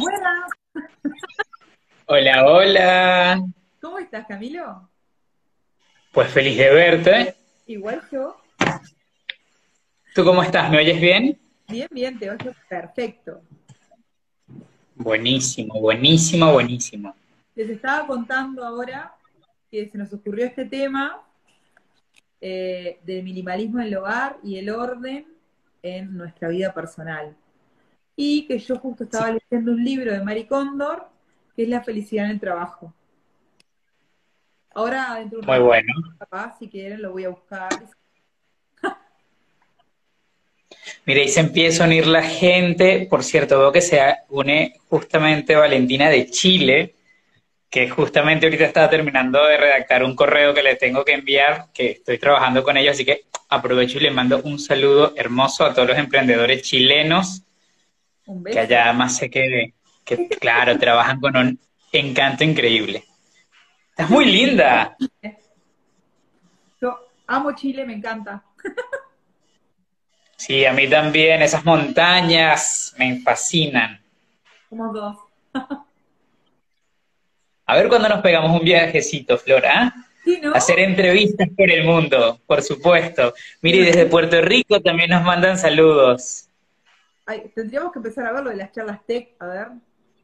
Buenas. Hola, hola. ¿Cómo estás, Camilo? Pues feliz de verte. Igual yo. ¿Tú cómo estás? ¿Me oyes bien? Bien, bien, te oigo perfecto. Buenísimo, buenísimo, buenísimo. Les estaba contando ahora que se nos ocurrió este tema eh, del minimalismo en el hogar y el orden en nuestra vida personal. Y que yo justo estaba leyendo un libro de Mari Cóndor, que es La felicidad en el trabajo. Ahora, dentro de un Muy rato, bueno. capaz, si quieren, lo voy a buscar. Mira, y se empieza a unir la gente. Por cierto, veo que se une justamente Valentina de Chile, que justamente ahorita estaba terminando de redactar un correo que le tengo que enviar, que estoy trabajando con ellos, así que aprovecho y le mando un saludo hermoso a todos los emprendedores chilenos, Un que allá además sé que, que, claro, trabajan con un encanto increíble. Estás muy linda. Yo amo Chile, me encanta. Sí, a mí también. Esas montañas me fascinan. Somos dos. A ver cuándo nos pegamos un viajecito, Flora. Sí, ¿no? Hacer entrevistas por el mundo, por supuesto. Mire, desde Puerto Rico también nos mandan saludos. Ay, tendríamos que empezar a ver lo de las charlas tech, a ver,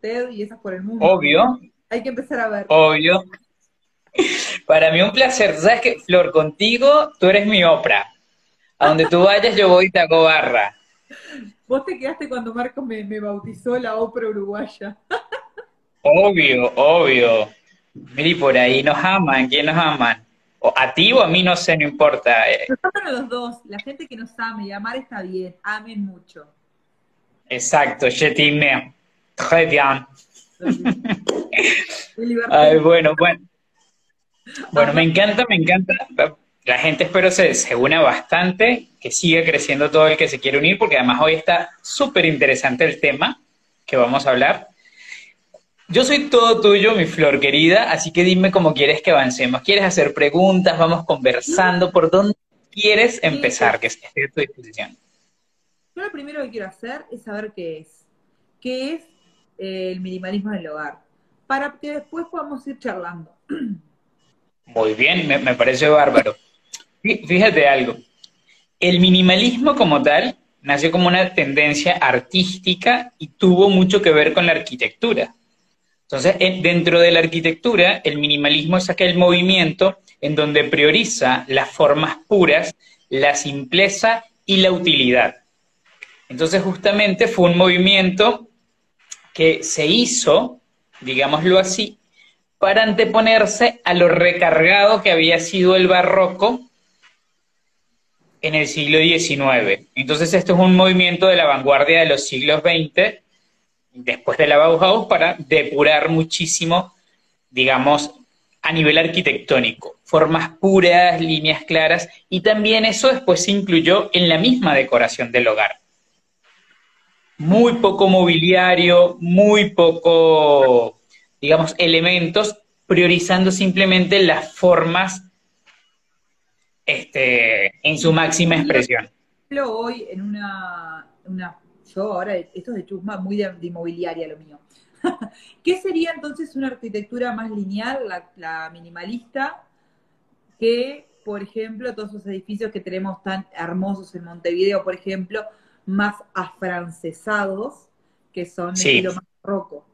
TED y esas por el mundo. Obvio, Hay que empezar a ver. obvio. Para mí un placer. ¿Sabes qué, Flor? Contigo tú eres mi Oprah. A donde tú vayas yo voy y te hago barra. Vos te quedaste cuando Marcos me, me bautizó la ópera uruguaya. Obvio, obvio. Mire, y por ahí nos aman. ¿Quién nos aman? O a ti o a mí, no sé, no importa. Nos aman a los dos. La gente que nos ame y amar está bien. Amen mucho. Exacto, je t'aime. Très bien. Ay, bueno, bueno. Bueno, me encanta, me encanta. La gente espero se, se una bastante, que siga creciendo todo el que se quiere unir, porque además hoy está súper interesante el tema que vamos a hablar. Yo soy todo tuyo, mi flor querida, así que dime cómo quieres que avancemos. ¿Quieres hacer preguntas? Vamos conversando. ¿Por dónde quieres empezar? Que esté a tu disposición. Yo lo primero que quiero hacer es saber qué es. ¿Qué es eh, el minimalismo en el hogar? Para que después podamos ir charlando. Muy bien, me, parece bárbaro. Fí- Fíjate algo. El minimalismo como tal nació como una tendencia artística y tuvo mucho que ver con la arquitectura. Entonces, en- dentro de la arquitectura, el minimalismo es aquel movimiento en donde prioriza las formas puras, la simpleza y la utilidad. Entonces, justamente fue un movimiento que se hizo, digámoslo así, para anteponerse a lo recargado que había sido el barroco en el siglo XIX. Entonces, esto es un movimiento de la vanguardia de los siglos XX, después de la Bauhaus, para depurar muchísimo, digamos, a nivel arquitectónico. Formas puras, líneas claras, y también eso después se incluyó en la misma decoración del hogar. Muy poco mobiliario, muy poco, digamos, elementos, priorizando simplemente las formas este, en su máxima expresión. ejemplo, hoy en una, una yo ahora, esto es de chusma, muy de, de inmobiliaria lo mío. ¿Qué sería entonces una arquitectura más lineal, la, la minimalista, que, por ejemplo, todos esos edificios que tenemos tan hermosos en Montevideo, por ejemplo, más afrancesados, que son Sí. estilo más barroco?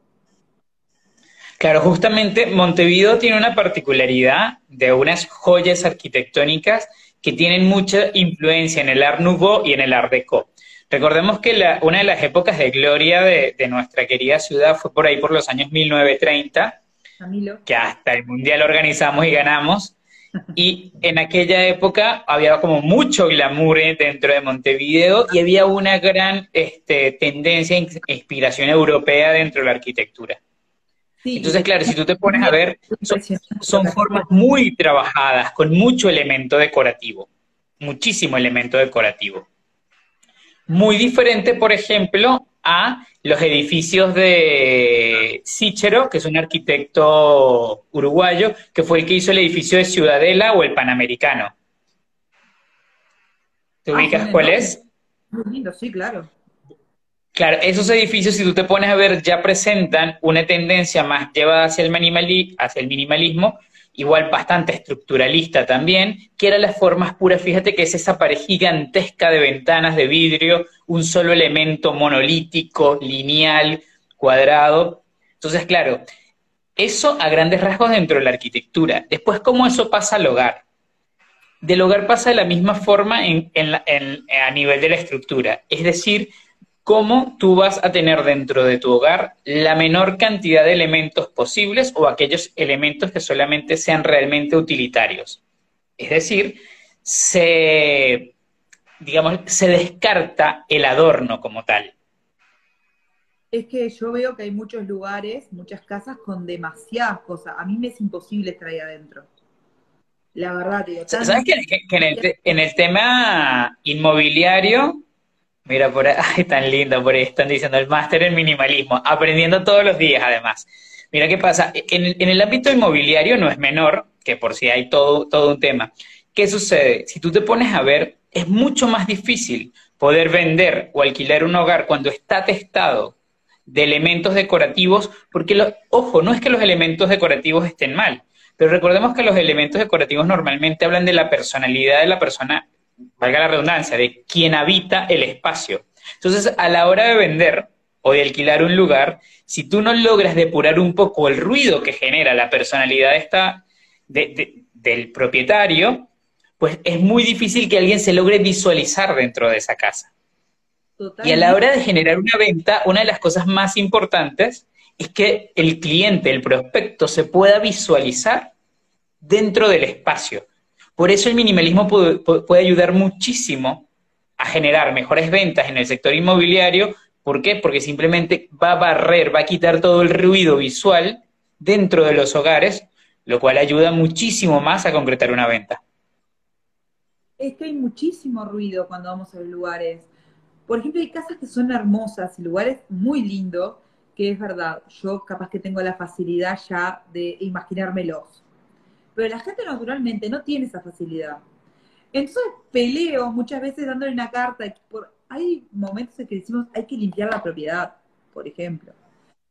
Claro, justamente Montevideo tiene una particularidad de unas joyas arquitectónicas que tienen mucha influencia en el Art Nouveau y en el Art Deco. Recordemos que la- una de las épocas de gloria de, de nuestra querida ciudad fue por ahí por los años 1930, Camilo. que hasta el Mundial organizamos y ganamos. Y en aquella época había como mucho glamour dentro de Montevideo y había una gran este, tendencia, ins- inspiración europea dentro de la arquitectura. Sí, Entonces, claro, si tú te pones a ver, son formas muy trabajadas, con mucho elemento decorativo, muchísimo elemento decorativo. Muy diferente, por ejemplo, a los edificios de Sichero, que es un arquitecto uruguayo, que fue el que hizo el edificio de Ciudadela o el Panamericano. ¿Te Ah, ubicas cuál es? Muy lindo, sí, claro. Claro, esos edificios, si tú te pones a ver, ya presentan una tendencia más llevada hacia el, hacia el minimalismo, igual bastante estructuralista también, que era las formas puras, fíjate que es esa pared gigantesca de ventanas de vidrio, un solo elemento monolítico, lineal, cuadrado. Entonces, claro, eso a grandes rasgos dentro de la arquitectura. Después, ¿cómo eso pasa al hogar? Del hogar pasa de la misma forma a nivel de la estructura. Es decir, cómo tú vas a tener dentro de tu hogar la menor cantidad de elementos posibles o aquellos elementos que solamente sean realmente utilitarios. Es decir, se, digamos, se descarta el adorno como tal. Es que yo veo que hay muchos lugares, muchas casas con demasiadas cosas. A mí me es imposible estar ahí adentro. La verdad, digo. ¿Sabes que, en el tema inmobiliario Mira, por ahí, tan lindo, por ahí están diciendo el máster en minimalismo, aprendiendo todos los días además. Mira qué pasa, en, el ámbito inmobiliario no es menor, que por si hay todo, todo un tema. ¿Qué sucede? Si tú te pones a ver, es mucho más difícil poder vender o alquilar un hogar cuando está testado de elementos decorativos, porque, ojo, no es que los elementos decorativos estén mal, pero recordemos que los elementos decorativos normalmente hablan de la personalidad de la persona valga la redundancia, de quien habita el espacio. Entonces, a la hora de vender o de alquilar un lugar, si tú no logras depurar un poco el ruido que genera la personalidad esta, del propietario, pues es muy difícil que alguien se logre visualizar dentro de esa casa. Y a la hora de generar una venta, una de las cosas más importantes es que el cliente, el prospecto, se pueda visualizar dentro del espacio. Por eso el minimalismo puede, ayudar muchísimo a generar mejores ventas en el sector inmobiliario. ¿Por qué? Porque simplemente va a barrer, va a quitar todo el ruido visual dentro de los hogares, lo cual ayuda muchísimo más a concretar una venta. Es que hay muchísimo ruido cuando vamos a los lugares. Por ejemplo, hay casas que son hermosas y lugares muy lindos, que es verdad, yo capaz que tengo la facilidad ya de imaginármelos pero la gente naturalmente no tiene esa facilidad. Entonces peleo muchas veces dándole una carta. Por, hay momentos en que decimos hay que limpiar la propiedad, por ejemplo.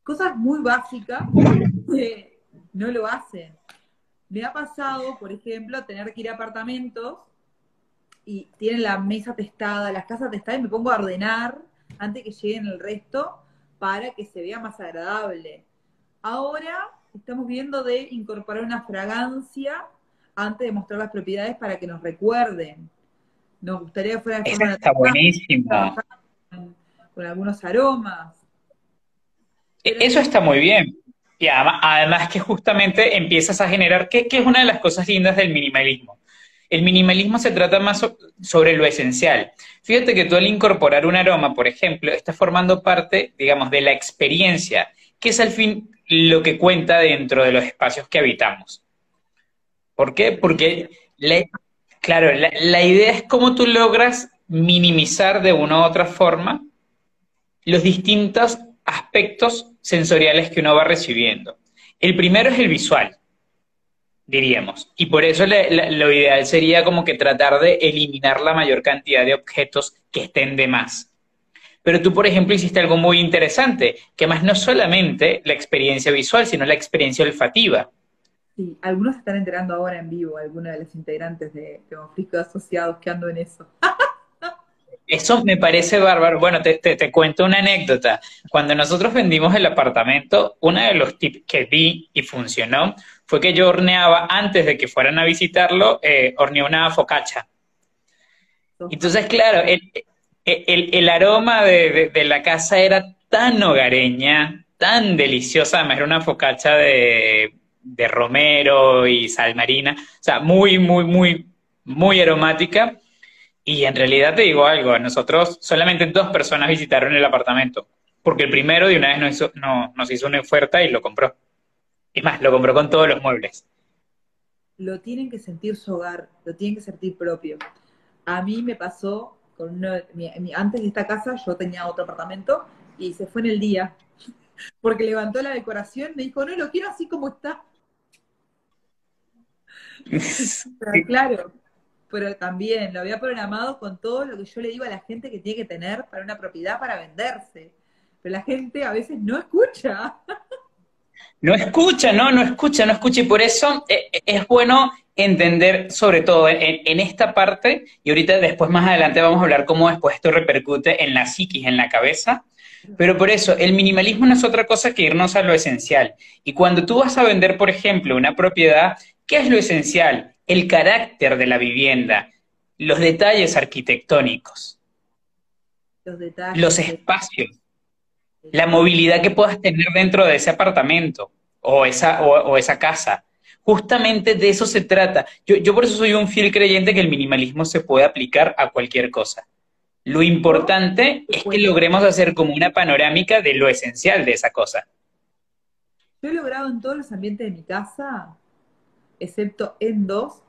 Cosas muy básicas que no lo hacen. Me ha pasado, por ejemplo, tener que ir a apartamentos y tienen la mesa testada, las casas testadas y me pongo a ordenar antes que lleguen el resto para que se vea más agradable. Ahora estamos viendo de incorporar una fragancia antes de mostrar las propiedades para que nos recuerden. Nos gustaría que fuera Esa está buenísima. Con, algunos aromas. E, eso está muy bien. Y además, que justamente empiezas a generar, que, es una de las cosas lindas del minimalismo. El minimalismo se trata más sobre lo esencial. Fíjate que tú al incorporar un aroma, por ejemplo, estás formando parte, digamos, de la experiencia, que es al fin lo que cuenta dentro de los espacios que habitamos. ¿Por qué? Porque, claro, la, idea es cómo tú logras minimizar de una u otra forma los distintos aspectos sensoriales que uno va recibiendo. El primero es el visual, diríamos, y por eso lo ideal sería como que tratar de eliminar la mayor cantidad de objetos que estén de más. Pero tú, por ejemplo, hiciste algo muy interesante, que más no solamente la experiencia visual, sino la experiencia olfativa. Sí, algunos se están enterando ahora en vivo, algunos de los integrantes de, de Asociados que ando en eso. Eso me parece bárbaro. Bueno, te, te, cuento una anécdota. Cuando nosotros vendimos el apartamento, uno de los tips que vi y funcionó fue que yo horneaba, antes de que fueran a visitarlo, eh, horneé una focacha. Entonces, claro, el, el, aroma de, la casa era tan hogareña, tan deliciosa, además era una focacha de, romero y sal marina, o sea, muy, muy, muy, muy aromática. Y en realidad te digo algo, nosotros solamente dos personas visitaron el apartamento, porque el primero de una vez nos hizo, no, nos hizo una oferta y lo compró. Y más, lo compró con todos los muebles. Lo tienen que sentir su hogar, lo tienen que sentir propio. A mí me pasó antes de esta casa yo tenía otro apartamento y se fue en el día. Porque levantó la decoración, me dijo, no, lo quiero así como está. claro, pero también lo había programado con todo lo que yo le digo a la gente que tiene que tener para una propiedad para venderse. pero la gente a veces no escucha. No escucha, no, no escucha, no escucha. Y por eso eh, eh, es bueno entender, sobre todo en, esta parte, y ahorita después más adelante vamos a hablar cómo después esto repercute en la psiquis, en la cabeza. Pero por eso, el minimalismo no es otra cosa que irnos a lo esencial. Y cuando tú vas a vender, por ejemplo, una propiedad, ¿qué es lo esencial? El carácter de la vivienda, los detalles arquitectónicos, los, detalles. los espacios, la movilidad que puedas tener dentro de ese apartamento o esa, o, esa casa. Justamente de eso se trata. Yo, yo por eso soy un fiel creyente que el minimalismo se puede aplicar a cualquier cosa. Lo importante es que logremos hacer como una panorámica de lo esencial de esa cosa. Yo he logrado en todos los ambientes de mi casa, excepto en dos,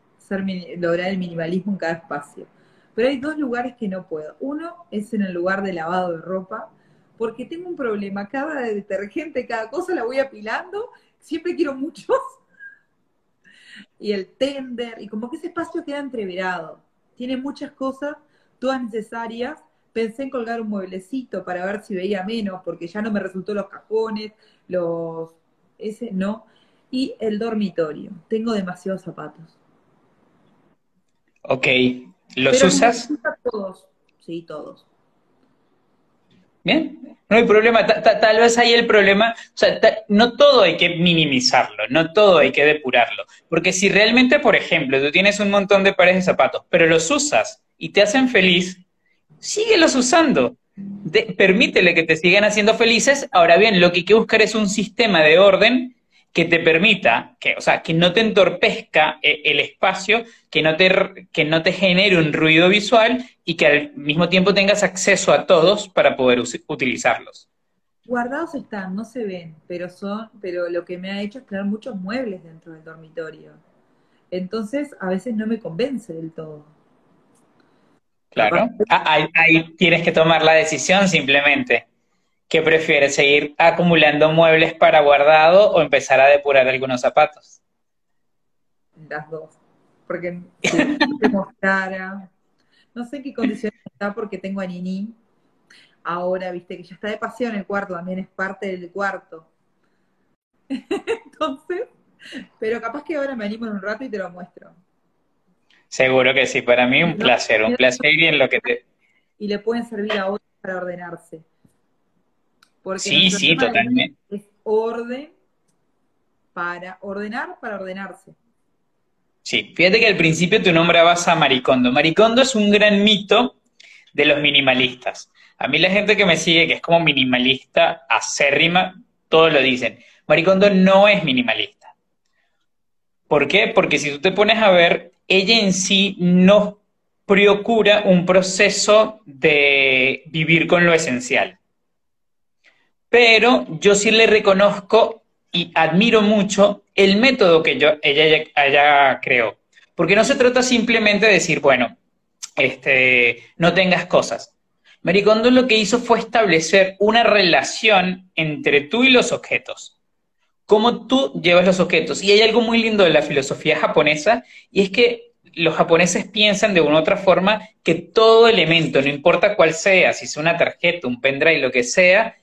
lograr el minimalismo en cada espacio. Pero hay dos lugares que no puedo. Uno es en el lugar de lavado de ropa, porque tengo un problema. Cada detergente, cada cosa la voy apilando, siempre quiero muchos. Y el tender, y como que ese espacio queda entreverado. Tiene muchas cosas, todas necesarias. Pensé en colgar un mueblecito para ver si veía menos, porque ya no me resultó los cajones, los... ese no. Y el dormitorio. Tengo demasiados zapatos. Ok. ¿Los usas? Todos. Sí, todos. Bien, no hay problema. tal vez ahí el problema, o sea, no todo hay que minimizarlo, no todo hay que depurarlo. Porque si realmente, por ejemplo, tú tienes un montón de pares de zapatos, pero los usas y te hacen feliz, síguelos usando. permítele que te sigan haciendo felices. Ahora bien, lo que hay que buscar es un sistema de orden que te permita, que, o sea, que no te entorpezca eh, el espacio, que no, te, que no te genere un ruido visual y que al mismo tiempo tengas acceso a todos para poder utilizarlos. Guardados están, no se ven, pero son, pero lo que me ha hecho es tener muchos muebles dentro del dormitorio. Entonces, a veces no me convence del todo. Claro, ah, ahí tienes que tomar la decisión simplemente. ¿Qué prefieres, seguir acumulando muebles para guardado o empezar a depurar algunos zapatos? Las dos. Porque cara. No sé en qué condiciones está porque tengo a Nini. Ahora, viste, que ya está de paseo en el cuarto, también es parte del cuarto. Entonces, pero capaz que ahora me animo en un rato y te lo muestro. Seguro que sí, para mí un placer, un placer y en lo que te... Y le pueden servir a otros para ordenarse. Porque sí, sí, totalmente. Es orden para ordenar, para ordenarse. Sí, fíjate que al principio tu nombrabas a Maricondo. Maricondo es un gran mito de los minimalistas. A mí la gente que me sigue, que es como minimalista acérrima, todos lo dicen. Maricondo no es minimalista. ¿Por qué? Porque si tú te pones a ver, ella en sí no procura un proceso de vivir con lo esencial pero yo sí le reconozco y admiro mucho el método que yo, ella, creó. Porque no se trata simplemente de decir, bueno, este, no tengas cosas. Maricondo lo que hizo fue establecer una relación entre tú y los objetos. Cómo tú llevas los objetos. Y hay algo muy lindo de la filosofía japonesa, y es que los japoneses piensan de una u otra forma que todo elemento, no importa cuál sea, si es una tarjeta, un pendrive, lo que sea,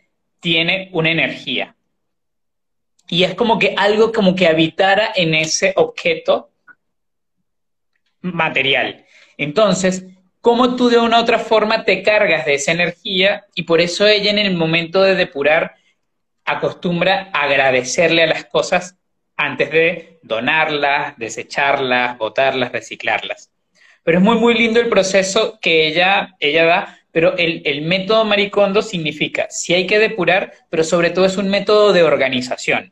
tiene una energía. Y es como que algo como que habitara en ese objeto material. Entonces, como tú de una u otra forma te cargas de esa energía y por eso ella en el momento de depurar acostumbra agradecerle a las cosas antes de donarlas, desecharlas, botarlas, reciclarlas. Pero es muy, muy lindo el proceso que ella, ella da pero el, método maricondo significa, si hay que depurar, pero sobre todo es un método de organización,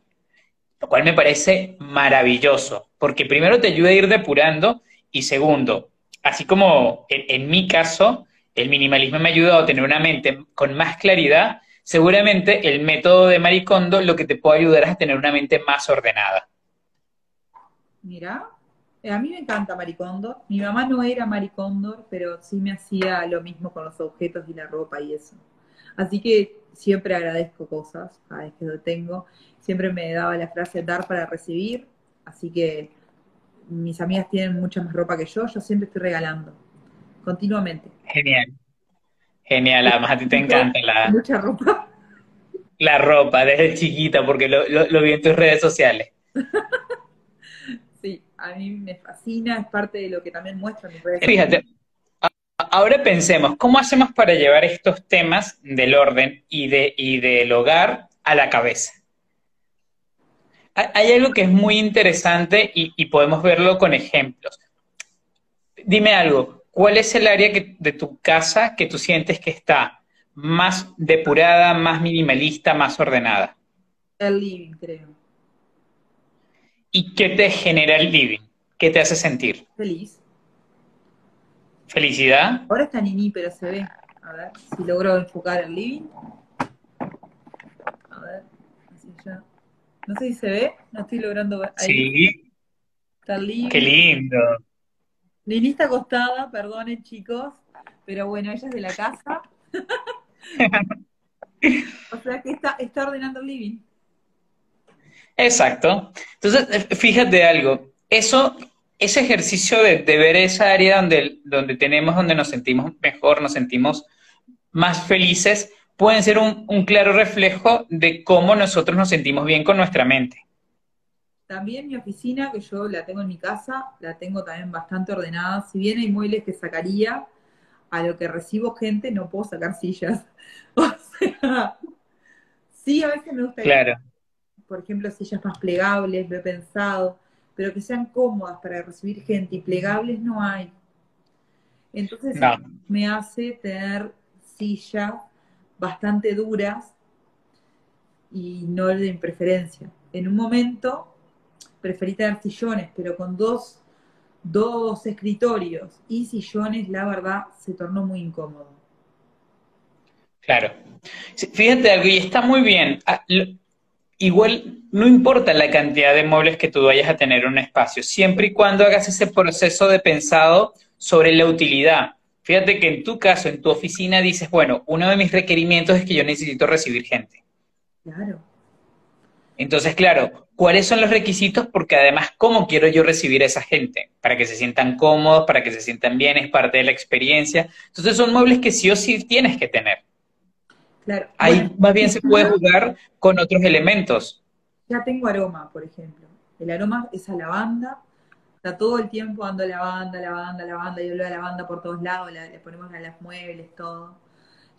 lo cual me parece maravilloso, porque primero te ayuda a ir depurando y segundo, así como en, mi caso, el minimalismo me ha ayudado a tener una mente con más claridad, seguramente el método de maricondo lo que te puede ayudar es a tener una mente más ordenada. Mira, a mí me encanta Maricondo. Mi mamá no era Maricondo, pero sí me hacía lo mismo con los objetos y la ropa y eso. Así que siempre agradezco cosas cada vez que lo tengo. Siempre me daba la frase dar para recibir. Así que mis amigas tienen mucha más ropa que yo. Yo siempre estoy regalando. Continuamente. Genial. Genial. Además a ti te encanta la... Mucha ropa. la ropa desde chiquita porque lo, lo, vi en tus redes sociales. A mí me fascina, es parte de lo que también muestro en mis redes Fíjate, ahora pensemos, ¿cómo hacemos para llevar estos temas del orden y, de, y del hogar a la cabeza? Hay algo que es muy interesante y, y podemos verlo con ejemplos. Dime algo, ¿cuál es el área de tu casa que tú sientes que está más depurada, más minimalista, más ordenada? El living, creo. ¿Y qué te genera el living? ¿Qué te hace sentir? Feliz. ¿Felicidad? Ahora está Nini, pero se ve. A ver si logro enfocar el living. A ver, así ya. No sé si se ve, no estoy logrando ver. Ahí. Sí. Está living. Qué lindo. Nini está acostada, perdonen chicos, pero bueno, ella es de la casa. o sea que está, está ordenando el living. Exacto. Entonces, eh, fíjate algo, eso, ese ejercicio de, ver esa área donde, donde tenemos, donde nos sentimos mejor, nos sentimos más felices, pueden ser un, un claro reflejo de cómo nosotros nos sentimos bien con nuestra mente. También mi oficina, que yo la tengo en mi casa, la tengo también bastante ordenada. Si bien hay muebles que sacaría, a lo que recibo gente no puedo sacar sillas. O sea, sí, a veces me gusta. Claro. Por ejemplo, sillas más plegables, lo he pensado, pero que sean cómodas para recibir gente y plegables no hay. Entonces me hace tener sillas bastante duras y no de preferencia. En un momento preferí tener sillones, pero con dos, dos escritorios y sillones, la verdad, se tornó muy incómodo. Claro. Fíjate algo, y está muy bien. Igual no importa la cantidad de muebles que tú vayas a tener en un espacio, siempre y cuando hagas ese proceso de pensado sobre la utilidad. Fíjate que en tu caso, en tu oficina, dices, bueno, uno de mis requerimientos es que yo necesito recibir gente. Claro. Entonces, claro, ¿cuáles son los requisitos? Porque además, ¿cómo quiero yo recibir a esa gente? Para que se sientan cómodos, para que se sientan bien, es parte de la experiencia. Entonces, son muebles que sí o sí tienes que tener. Claro. Ahí más bien se puede jugar con otros elementos. Ya tengo aroma, por ejemplo. El aroma es a lavanda. Está todo el tiempo dando lavanda, lavanda, lavanda, y hablo de lavanda por todos lados, le ponemos a las muebles, todo.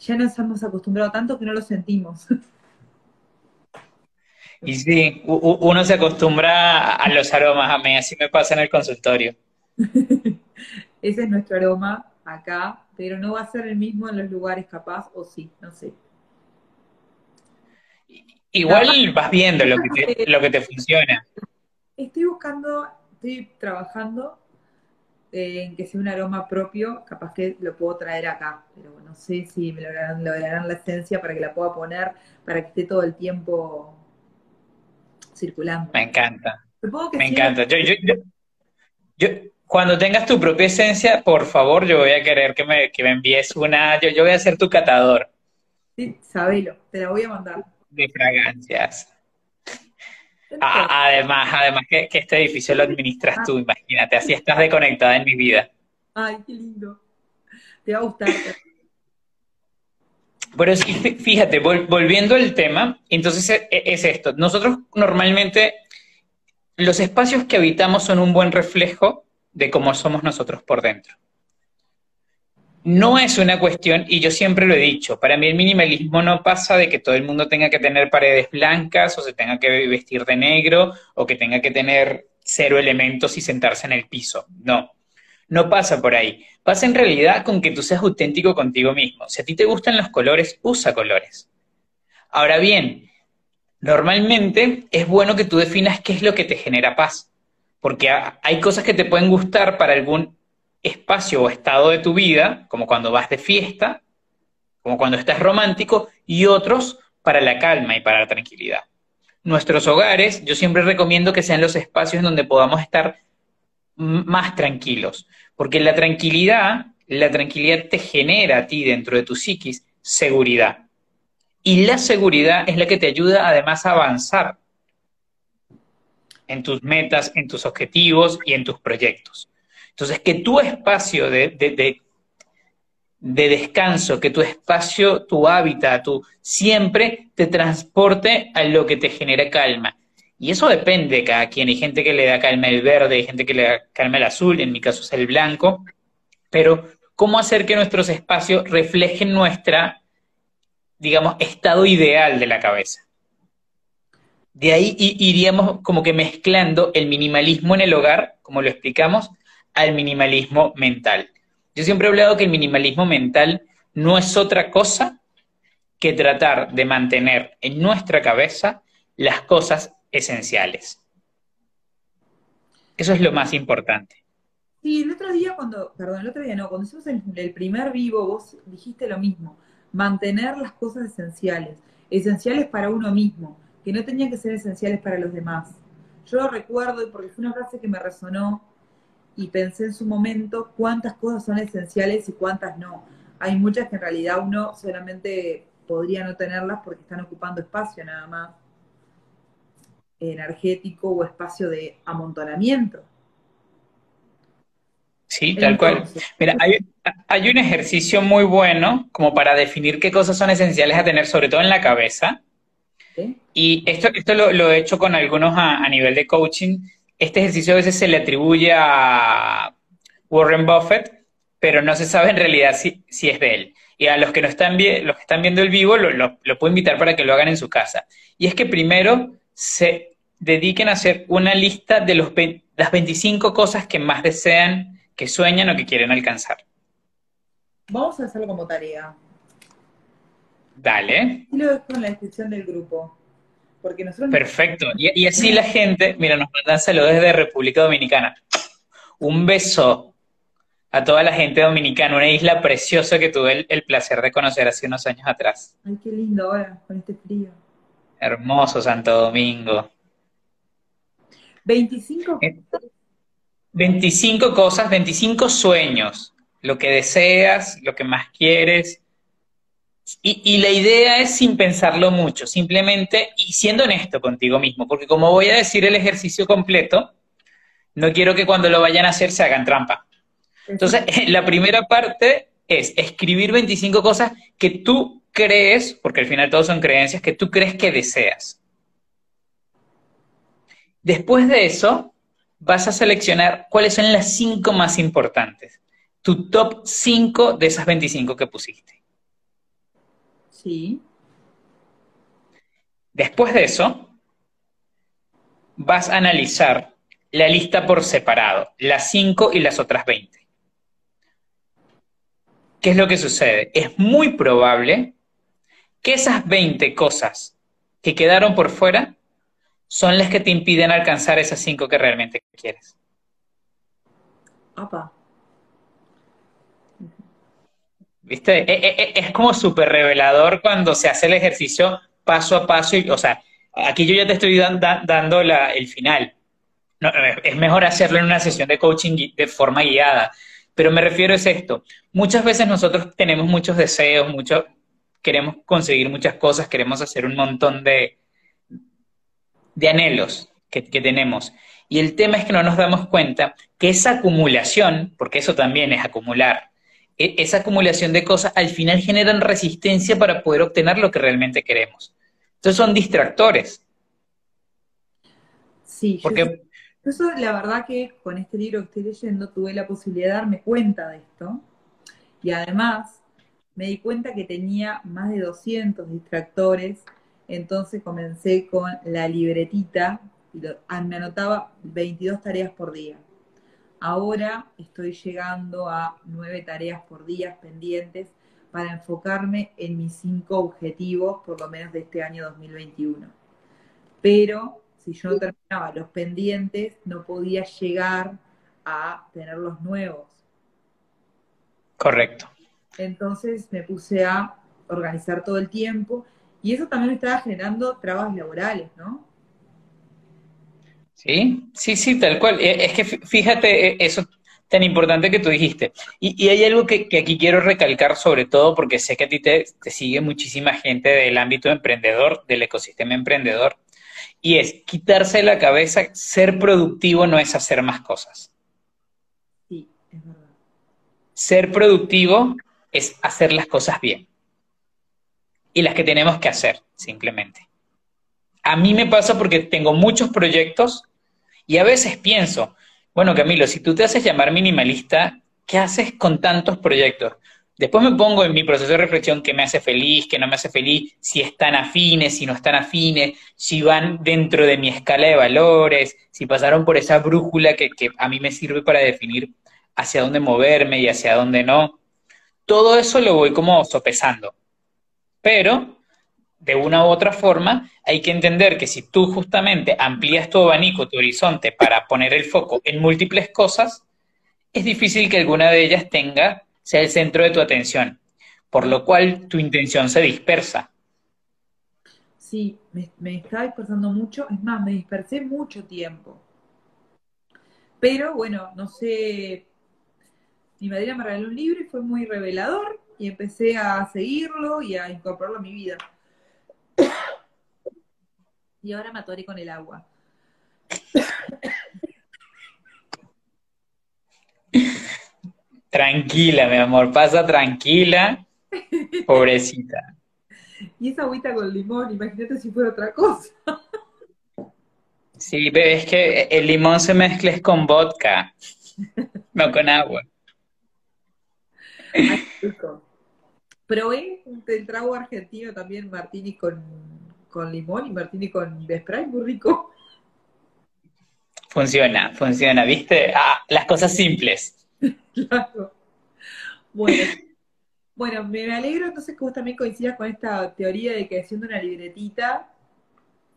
Ya nos hemos acostumbrado tanto que no lo sentimos. Y sí, uno se acostumbra a los aromas, a mí así me pasa en el consultorio. Ese es nuestro aroma acá, pero no va a ser el mismo en los lugares capaz, o sí, no sé. Igual vas viendo lo que, te, lo que te funciona. Estoy buscando, estoy trabajando en que sea un aroma propio, capaz que lo puedo traer acá, pero no sé si me lograrán, lograrán la esencia para que la pueda poner, para que esté todo el tiempo circulando. Me encanta. me encanta. Yo, cuando tengas tu propia esencia, por favor, yo voy a querer que me, envíes una. Yo, yo voy a ser tu catador. Sí, sabelo, te la voy a mandar. De fragancias. además, además que, este edificio lo administras tú, imagínate, así estás desconectada en mi vida. Ay, qué lindo. Te va a gustar. Pero sí, fíjate, volviendo al tema, entonces e, e, es esto. Nosotros normalmente, los espacios que habitamos son un buen reflejo de cómo somos nosotros por dentro. No es una cuestión, y yo siempre lo he dicho, para mí el minimalismo no pasa de que todo el mundo tenga que tener paredes blancas o se tenga que vestir de negro o que tenga que tener cero elementos y sentarse en el piso. No, no pasa por ahí. Pasa en realidad con que tú seas auténtico contigo mismo. Si a ti te gustan los colores, usa colores. Ahora bien, normalmente es bueno que tú definas qué es lo que te genera paz. Porque hay cosas que te pueden gustar para algún espacio o estado de tu vida, como cuando vas de fiesta, como cuando estás romántico, y otros para la calma y para la tranquilidad. Nuestros hogares, yo siempre recomiendo que sean los espacios en donde podamos estar más tranquilos, porque la tranquilidad, la tranquilidad te genera a ti dentro de tu psiquis seguridad. Y la seguridad es la que te ayuda además a avanzar en tus metas, en tus objetivos y en tus proyectos. Entonces, que tu espacio de, de descanso, que tu espacio, tu hábitat, tu siempre te transporte a lo que te genere calma. Y eso depende de cada quien. Hay gente que le da calma el verde, hay gente que le da calma el azul, en mi caso es el blanco. Pero, ¿cómo hacer que nuestros espacios reflejen nuestra, digamos, estado ideal de la cabeza? De ahí iríamos como que mezclando el minimalismo en el hogar, como lo explicamos, al minimalismo mental. Yo siempre he hablado que el minimalismo mental no es otra cosa que tratar de mantener en nuestra cabeza las cosas esenciales. Eso es lo más importante. Sí, el otro día cuando, perdón, el otro día no, cuando hicimos el, primer vivo, vos dijiste lo mismo, mantener las cosas esenciales, esenciales para uno mismo, que no tenían que ser esenciales para los demás. Yo lo recuerdo porque fue una frase que me resonó y pensé en su momento cuántas cosas son esenciales y cuántas no. Hay muchas que en realidad uno solamente podría no tenerlas porque están ocupando espacio nada más energético o espacio de amontonamiento. Sí, tal cual. Mira, hay, un ejercicio muy bueno como para definir qué cosas son esenciales a tener, sobre todo en la cabeza. Y esto, esto lo, he hecho con algunos a, nivel de coaching. Este ejercicio a veces se le atribuye a Warren Buffett, pero no se sabe en realidad si, si es de él. Y a los que no están, los que están viendo el vivo, lo, lo, lo puedo invitar para que lo hagan en su casa. Y es que primero se dediquen a hacer una lista de los, las 25 cosas que más desean, que sueñan o que quieren alcanzar. Vamos a hacerlo como tarea. Dale. Y lo dejo en la descripción del grupo. Porque nosotros Perfecto. Y, así la gente, mira, nos mandan saludos desde República Dominicana. Un beso a toda la gente dominicana, una isla preciosa que tuve el, el placer de conocer hace unos años atrás. Ay, qué lindo ahora, con este frío. Hermoso Santo Domingo. 25. 25 cosas, 25 sueños, lo que deseas, lo que más quieres. Y, la idea es sin pensarlo mucho, simplemente y siendo honesto contigo mismo, porque como voy a decir el ejercicio completo, no quiero que cuando lo vayan a hacer se hagan trampa. Entonces, la primera parte es escribir 25 cosas que tú crees, porque al final todos son creencias, que tú crees que deseas. Después de eso, vas a seleccionar cuáles son las cinco más importantes. Tu top 5 de esas 25 que pusiste. Sí. Después de eso, vas a analizar la lista por separado, las 5 y las otras 20. ¿Qué es lo que sucede? Es muy probable que esas 20 cosas que quedaron por fuera son las que te impiden alcanzar esas cinco que realmente quieres. ¿Viste? E, e, e, es como súper revelador cuando se hace el ejercicio paso a paso. Y, o sea, aquí yo ya te estoy dando el final. es mejor hacerlo en una sesión de coaching de forma guiada. Pero me refiero a esto. Muchas veces nosotros tenemos muchos deseos, mucho, queremos conseguir muchas cosas, queremos hacer un montón de, de anhelos que, tenemos. Y el tema es que no nos damos cuenta que esa acumulación, porque eso también es acumular, esa acumulación de cosas al final generan resistencia para poder obtener lo que realmente queremos. Entonces son distractores. Sí, porque... eso la verdad que con este libro que estoy leyendo tuve la posibilidad de darme cuenta de esto. Y además me di cuenta que tenía más de 200 distractores entonces comencé con la libretita y ah, me anotaba 22 tareas por día. Ahora estoy llegando a 9 tareas por día pendientes para enfocarme en mis 5 objetivos, por lo menos de este año 2021. Pero si yo no terminaba los pendientes, no podía llegar a tener los nuevos. Correcto. Entonces me puse a organizar todo el tiempo y eso también me estaba generando trabas laborales, ¿no? Sí, sí, sí, tal cual. Eh, es que fíjate eh, eso tan importante que tú dijiste. Y, hay algo que, aquí quiero recalcar sobre todo porque sé que a ti te, sigue muchísima gente del ámbito emprendedor, del ecosistema emprendedor, y es quitarse la cabeza, ser productivo no es hacer más cosas. Sí, es verdad. Ser productivo es hacer las cosas bien. Y las que tenemos que hacer, simplemente. A mí me pasa porque tengo muchos proyectos y a veces pienso, bueno, Camilo, si tú te haces llamar minimalista, ¿qué haces con tantos proyectos? Después me pongo en mi proceso de reflexión qué me hace feliz, qué no me hace feliz, si están afines, si no están afines, si van dentro de mi escala de valores, si pasaron por esa brújula que, que a mí me sirve para definir hacia dónde moverme y hacia dónde no. Todo eso lo voy como sopesando. Pero, de una u otra forma, hay que entender que si tú justamente amplías tu abanico, tu horizonte, para poner el foco en múltiples cosas, es difícil que alguna de ellas tenga sea el centro de tu atención, por lo cual tu intención se dispersa. Sí, me, estaba dispersando mucho, es más, me dispersé mucho tiempo. Pero bueno, no sé, mi madre me regaló un libro y fue muy revelador y empecé a seguirlo y a incorporarlo a mi vida. Y ahora me atoré con el agua. Tranquila, mi amor, pasa tranquila, pobrecita. Y esa agüita con limón, imagínate si fuera otra cosa. Sí, es que el limón se mezcla con vodka, no con agua. Probé un trago argentino también, martini con, con limón y martini con spray, muy rico. Funciona, funciona, ¿viste? Ah, las cosas simples. Claro. Bueno, bueno, me alegro entonces que vos también coincidas con esta teoría de que haciendo una libretita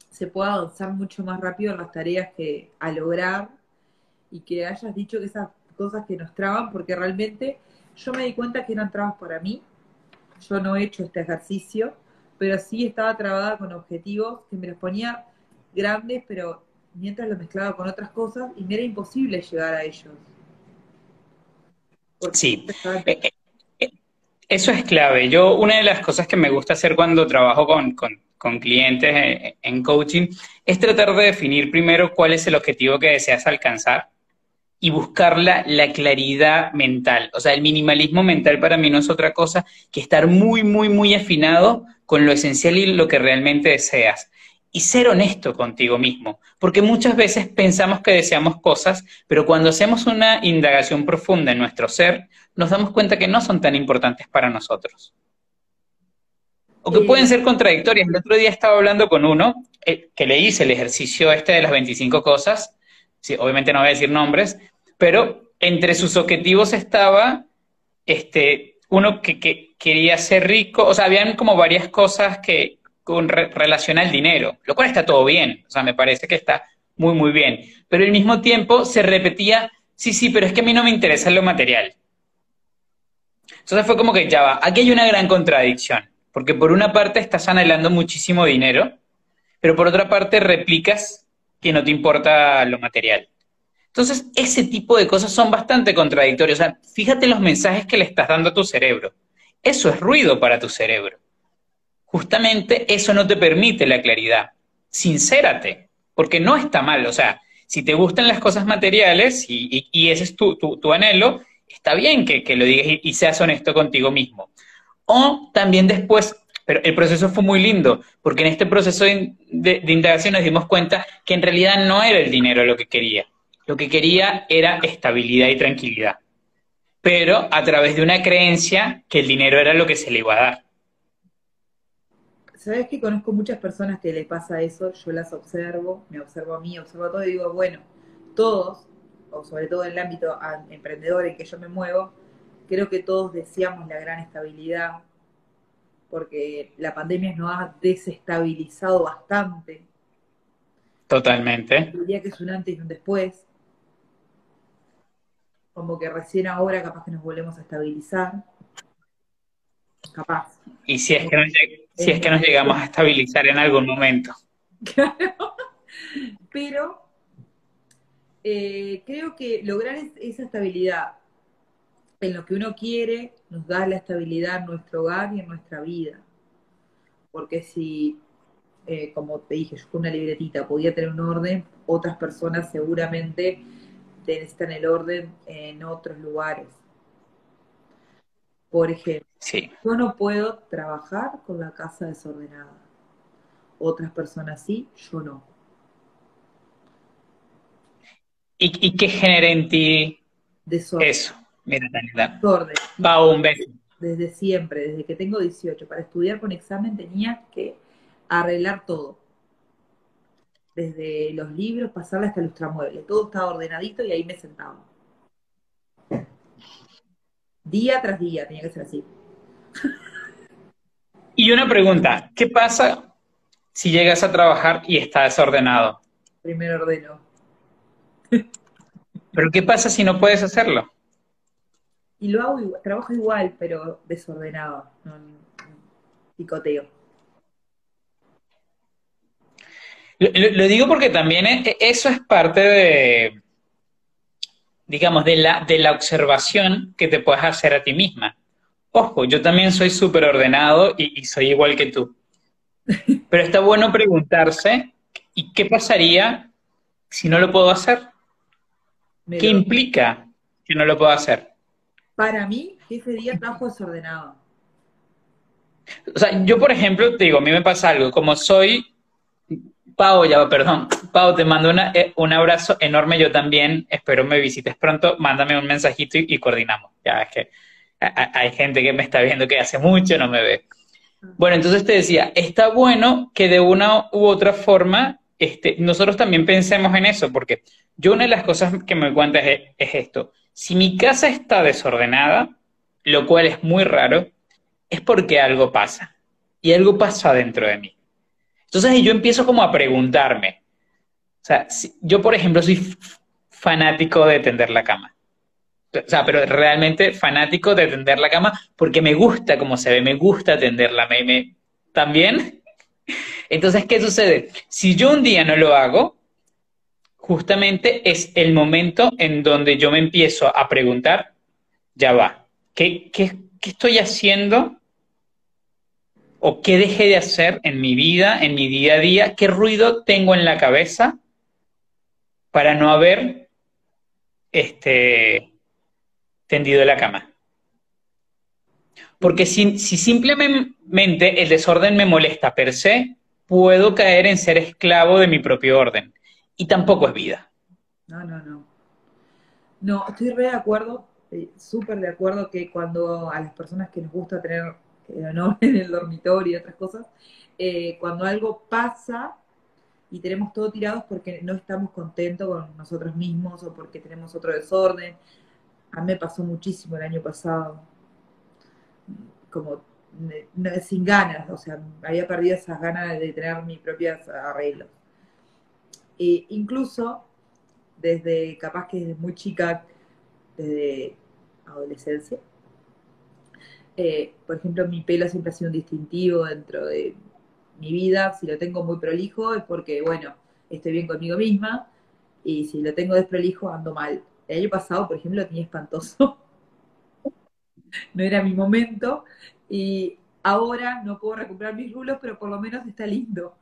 se pueda avanzar mucho más rápido en las tareas que a lograr y que hayas dicho que esas cosas que nos traban, porque realmente yo me di cuenta que eran trabas para mí. Yo no he hecho este ejercicio, pero sí estaba trabada con objetivos que me los ponía grandes, pero mientras los mezclaba con otras cosas y me era imposible llegar a ellos. Sí, eh, eh, eh, eso es clave. Yo, una de las cosas que me gusta hacer cuando trabajo con, clientes en, coaching es tratar de definir primero cuál es el objetivo que deseas alcanzar y buscar la, la, claridad mental. O sea, el minimalismo mental para mí no es otra cosa que estar muy, muy, muy afinado con lo esencial y lo que realmente deseas y ser honesto contigo mismo, porque muchas veces pensamos que deseamos cosas, pero cuando hacemos una indagación profunda en nuestro ser, nos damos cuenta que no son tan importantes para nosotros. O que pueden ser contradictorias. El otro día estaba hablando con uno eh, que le hice el ejercicio este de las 25 cosas, obviamente no voy a decir nombres, pero entre sus objetivos estaba este, uno que, que quería ser rico, o sea, habían como varias cosas que, con relación al dinero, lo cual está todo bien, o sea, me parece que está muy, muy bien. Pero al mismo tiempo se repetía, sí, sí, pero es que a mí no me interesa lo material. Entonces fue como que ya va, aquí hay una gran contradicción, porque por una parte estás anhelando muchísimo dinero, pero por otra parte replicas que no te importa lo material. Entonces, ese tipo de cosas son bastante contradictorias. O sea, fíjate los mensajes que le estás dando a tu cerebro. Eso es ruido para tu cerebro justamente eso no te permite la claridad. Sincérate, porque no está mal. O sea, si te gustan las cosas materiales y, ese es tu, anhelo, está bien que, lo digas y, seas honesto contigo mismo. O también después, pero el proceso fue muy lindo, porque en este proceso de, de indagación nos dimos cuenta que en realidad no era el dinero lo que quería. Lo que quería era estabilidad y tranquilidad. Pero a través de una creencia que el dinero era lo que se le iba a dar. ¿sabes que conozco muchas personas que le pasa eso? Yo las observo, me observo a mí, observo a todo y digo, bueno, todos, o sobre todo en el ámbito emprendedor en que yo me muevo, creo que todos deseamos la gran estabilidad, porque la pandemia nos ha desestabilizado bastante. Totalmente. Diría que es un antes y un después. Como que recién ahora capaz que nos volvemos a estabilizar. Capaz. Y si es que no si es que nos llegamos a estabilizar en algún momento. Claro, pero eh, creo que lograr esa estabilidad en lo que uno quiere nos da la estabilidad en nuestro hogar y en nuestra vida. Porque si, eh, como te dije, yo con una libretita podía tener un orden, otras personas seguramente necesitan el orden en otros lugares. Por ejemplo, Sí. yo no puedo trabajar con la casa desordenada. Otras personas sí, yo no. ¿Y, y qué genera en ti Desorden. eso? Mira. Desorden. Pau, un beso. Desde siempre, desde que tengo 18. Para estudiar con examen tenía que arreglar todo. Desde los libros, pasarle hasta el ultramueble. Todo estaba ordenadito y ahí me sentaba. Día tras día tenía que ser así. Y una pregunta, ¿qué pasa si llegas a trabajar y está desordenado? Primero ordeno. ¿Pero qué pasa si no puedes hacerlo? Y lo hago igual, trabajo igual, pero desordenado. No, picoteo. Lo, digo porque también e- eso es parte de, digamos, de la, de la observación que te puedes hacer a ti misma. Ojo, yo también soy súper ordenado y, y soy igual que tú. Pero está bueno preguntarse, ¿y qué pasaría si no lo puedo hacer? ¿Qué implica que no lo puedo hacer? Para mí, ese día trabajo desordenado. O sea, yo, por ejemplo, te digo, a mí me pasa algo, como soy, Pau, ya, perdón, Pau, te mando una- eh, un abrazo enorme, yo también, espero me visites pronto, mándame un mensajito y, coordinamos. Ya, es que hay gente que me está viendo que hace mucho no me ve. Bueno, entonces te decía, está bueno que de una u otra forma este, nosotros también pensemos en eso, porque yo una de las cosas que me cuenta es, es esto. Si mi casa está desordenada, lo cual es muy raro, es porque algo pasa. Y algo pasa dentro de mí. Entonces yo empiezo como a preguntarme. O sea, si- yo por ejemplo soy fanático de tender la cama. O sea, pero realmente fanático de tender la cama porque me gusta cómo se ve, me gusta tenderla. Me, me- ¿También? Entonces, ¿qué sucede? Si yo un día no lo hago, justamente es el momento en donde yo me empiezo a preguntar, ya va, ¿qué, qué, qué estoy haciendo? ¿O qué dejé de hacer en mi vida, en mi día a día? ¿Qué ruido tengo en la cabeza para no haber este, tendido la cama? Porque si, si simplemente el desorden me molesta per se, puedo caer en ser esclavo de mi propio orden. Y tampoco es vida. No, no, no. No, estoy re de acuerdo, eh, súper de acuerdo que cuando a las personas que nos gusta tener honor en el dormitorio y otras cosas, eh, cuando algo pasa y tenemos todo tirado es porque no estamos contentos con nosotros mismos o porque tenemos otro desorden. A mí me pasó muchísimo el año pasado, como no- sin ganas, o sea, había perdido esas ganas de tener mis propios arreglos. E incluso desde, capaz que desde muy chica, desde adolescencia, eh, por ejemplo, mi pelo siempre ha sido un distintivo dentro de mi vida. Si lo tengo muy prolijo es porque, bueno, estoy bien conmigo misma. Y si lo tengo desprolijo, ando mal. El año pasado, por ejemplo, lo tenía espantoso. No era mi momento. Y ahora no puedo recuperar mis rulos, pero por lo menos está lindo.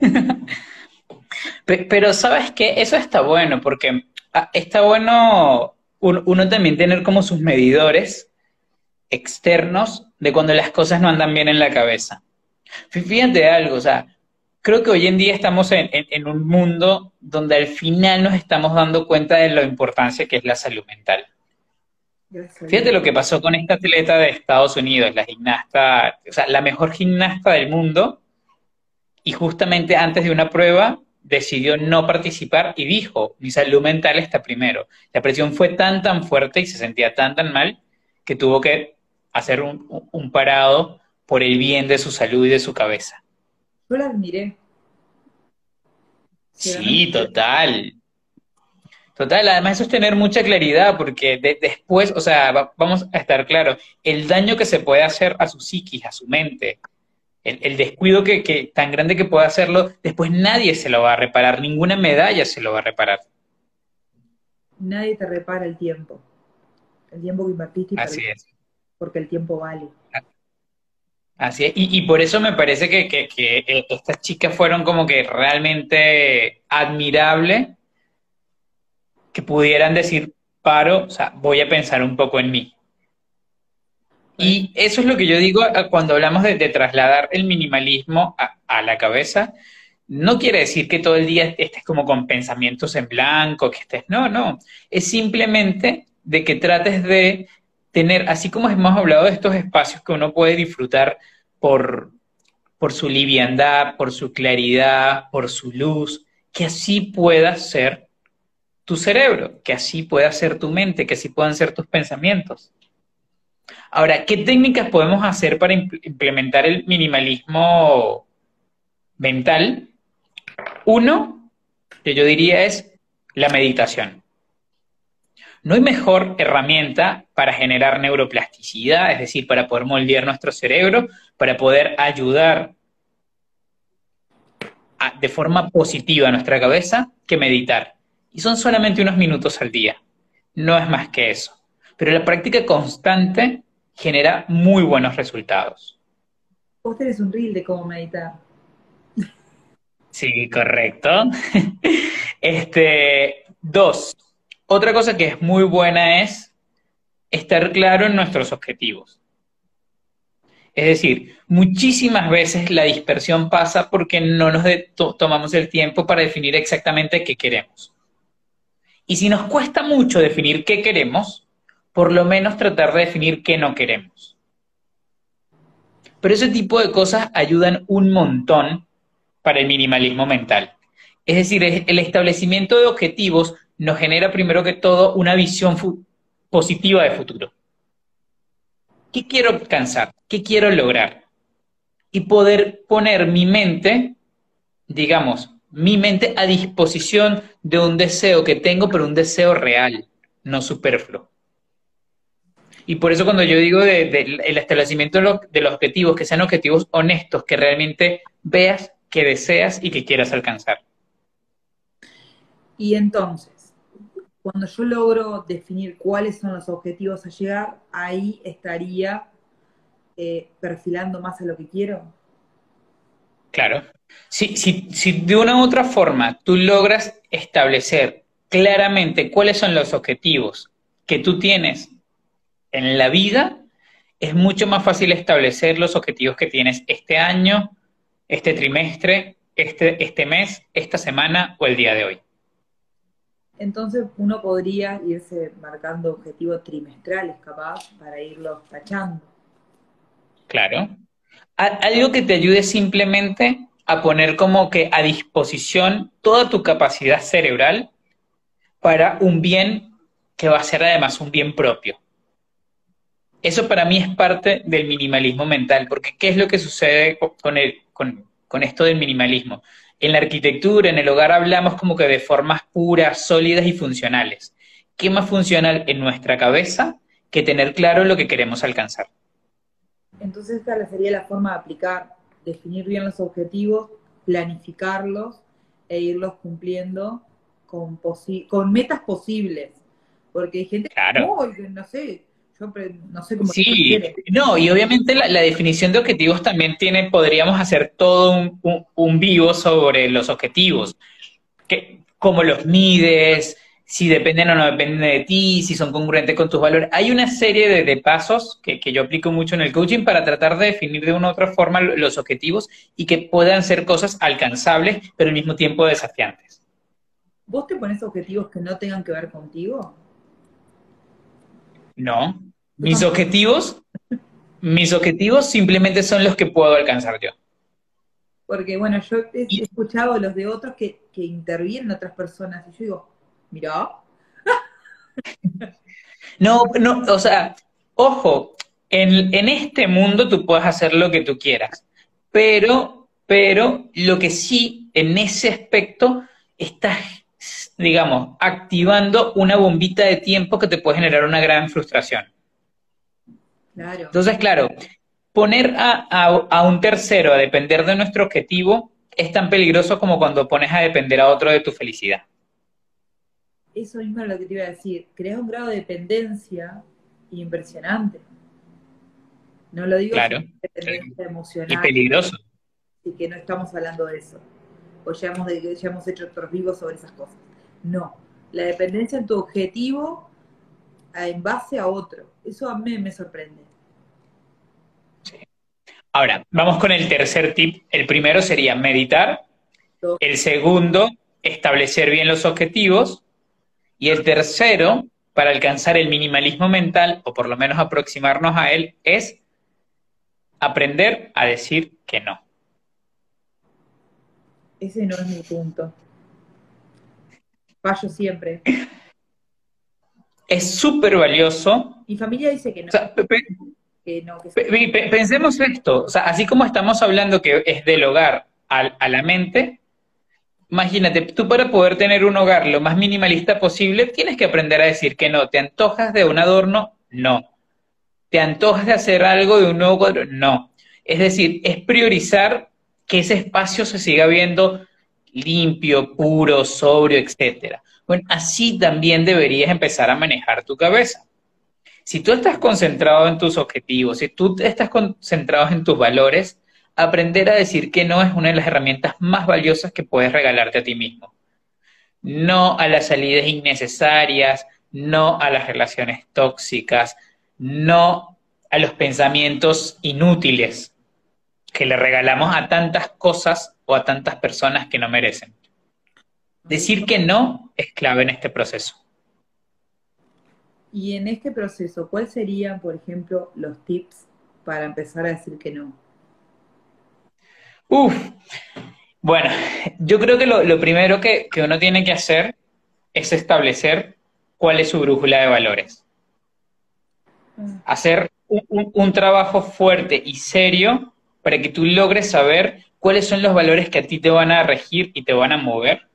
Pe- Pero sabes que eso está bueno, porque ah, está bueno un- uno también tener como sus medidores externos de cuando las cosas no andan bien en la cabeza. Fí- Fíjate algo, o sea, creo que hoy en día estamos en, en- en un mundo donde al final nos estamos dando cuenta de la importancia que es la salud mental. Gracias Fíjate lo que pasó con esta atleta de Estados Unidos, la gimnasta, o sea, la mejor gimnasta del mundo, y justamente antes de una prueba decidió no participar y dijo, mi salud mental está primero. La presión fue tan, tan fuerte y se sentía tan, tan mal que tuvo que hacer un, un- parado por el bien de su salud y de su cabeza. Yo la admiré. Sí, total. Total, además eso es tener mucha claridad, porque de- después, o sea, va- vamos a estar claros, el daño que se puede hacer a su psiquis, a su mente, el, el descuido que, que tan grande que puede hacerlo, después nadie se lo va a reparar, ninguna medalla se lo va a reparar. Nadie te repara el tiempo. El tiempo que invertiste y Así perdiste, es. porque el tiempo vale. Así es. Y, y por eso me parece que, que- que, eh, estas chicas fueron como que realmente admirable que pudieran decir, paro, o sea, voy a pensar un poco en mí. Y eso es lo que yo digo cuando hablamos de, trasladar el minimalismo a, la cabeza. No quiere decir que todo el día estés como con pensamientos en blanco, que estés, no, no. Es simplemente de que trates de tener, así como hemos hablado de estos espacios que uno puede disfrutar por, por su liviandad, por su claridad, por su luz, que así pueda ser tu cerebro, que así pueda ser tu mente, que así puedan ser tus pensamientos. Ahora, ¿qué técnicas podemos hacer para implementar el minimalismo mental? Uno, que yo diría es la meditación. No hay mejor herramienta para generar neuroplasticidad, es decir, para poder moldear nuestro cerebro, para poder ayudar de forma positiva a nuestra cabeza, que meditar. Y son solamente unos minutos al día. No es más que eso. Pero la práctica constante genera muy buenos resultados. Vos tenés un reel de cómo meditar. Sí, correcto. Este, dos, otra cosa que es muy buena es estar claro en nuestros objetivos. Es decir, muchísimas veces la dispersión pasa porque no nos tomamos el tiempo para definir exactamente qué queremos. Y si nos cuesta mucho definir qué queremos, por lo menos tratar de definir qué no queremos. Pero ese tipo de cosas ayudan un montón para el minimalismo mental. Es decir, el establecimiento de objetivos nos genera primero que todo una visión positiva de futuro. ¿Qué quiero alcanzar? ¿Qué quiero lograr? Y poder poner mi mente, digamos, mi mente a disposición de un deseo que tengo, pero un deseo real, no superfluo. Y por eso cuando yo digo del de, establecimiento de los objetivos, que sean objetivos honestos, que realmente veas que deseas y que quieras alcanzar. Y entonces, cuando yo logro definir cuáles son los objetivos a llegar, ahí estaría eh, perfilando más a lo que quiero. Claro. Si, si, si de una u otra forma tú logras establecer claramente cuáles son los objetivos que tú tienes en la vida, es mucho más fácil establecer los objetivos que tienes este año, este trimestre, este, este mes, esta semana o el día de hoy. Entonces uno podría irse marcando objetivos trimestrales, capaz, para irlos tachando. Claro. Algo que te ayude simplemente a poner como que a disposición toda tu capacidad cerebral para un bien que va a ser además un bien propio. Eso para mí es parte del minimalismo mental, porque ¿qué es lo que sucede con, el, con, esto del minimalismo? En la arquitectura, en el hogar, hablamos como que de formas puras, sólidas y funcionales. ¿Qué más funcional en nuestra cabeza que tener claro lo que queremos alcanzar? Entonces esta sería la forma de aplicar, definir bien los objetivos, planificarlos e irlos cumpliendo con, con metas posibles. Porque hay gente que, no sé, no sé cómo Sí, no, y obviamente la, definición de objetivos también tiene, podríamos hacer todo un, vivo sobre los objetivos, que, cómo los mides, si dependen o no dependen de ti, si son congruentes con tus valores. Hay una serie de, pasos que, que, yo aplico mucho en el coaching para tratar de definir de una u otra forma los objetivos y que puedan ser cosas alcanzables, pero al mismo tiempo desafiantes. ¿Vos te pones objetivos que no tengan que ver contigo? No. Mis objetivos, mis objetivos simplemente son los que puedo alcanzar yo. Porque, bueno, yo he escuchado los de otros que, que intervienen otras personas y yo digo, mira. no, no, o sea, ojo, en, en, este mundo tú puedes hacer lo que tú quieras, pero, pero lo que sí, en ese aspecto, estás, digamos, activando una bombita de tiempo que te puede generar una gran frustración. Entonces, claro, poner a, un tercero a depender de nuestro objetivo es tan peligroso como cuando pones a depender a otro de tu felicidad. Eso mismo es lo que te iba a decir. Crea un grado de dependencia impresionante. No lo digo claro, dependencia emocional. Y peligroso. Y que no estamos hablando de eso. O ya hemos, ya hemos hecho otros vivos sobre esas cosas. No. La dependencia en tu objetivo en base a otro. Eso a mí me sorprende. Ahora, vamos con el tercer tip. El primero sería meditar. El segundo, establecer bien los objetivos. Y el tercero, para alcanzar el minimalismo mental, o por lo menos aproximarnos a él, es aprender a decir que no. Ese no es mi punto. Fallo siempre. Es súper valioso. Mi familia dice que no. Pensemos esto, o sea, así como estamos hablando que es del hogar a la mente, imagínate, tú para poder tener un hogar lo más minimalista posible, tienes que aprender a decir que no. ¿Te antojas de un adorno? No. ¿Te antojas de hacer algo de un nuevo cuadro? No. Es decir, es priorizar que ese espacio se siga viendo limpio, puro, sobrio, etcétera. Bueno, así también deberías empezar a manejar tu cabeza. Si tú estás concentrado en tus objetivos, si tú estás concentrado en tus valores, aprender a decir que no es una de las herramientas más valiosas que puedes regalarte a ti mismo. No a las salidas innecesarias, no a las relaciones tóxicas, no a los pensamientos inútiles que le regalamos a tantas cosas o a tantas personas que no merecen. Decir que no es clave en este proceso. Y en este proceso, ¿cuáles serían, por ejemplo, los tips para empezar a decir que no? Uf, bueno, yo creo que lo, primero que, uno tiene que hacer es establecer cuál es su brújula de valores. Mm. Hacer un trabajo fuerte y serio para que tú logres saber cuáles son los valores que a ti te van a regir y te van a mover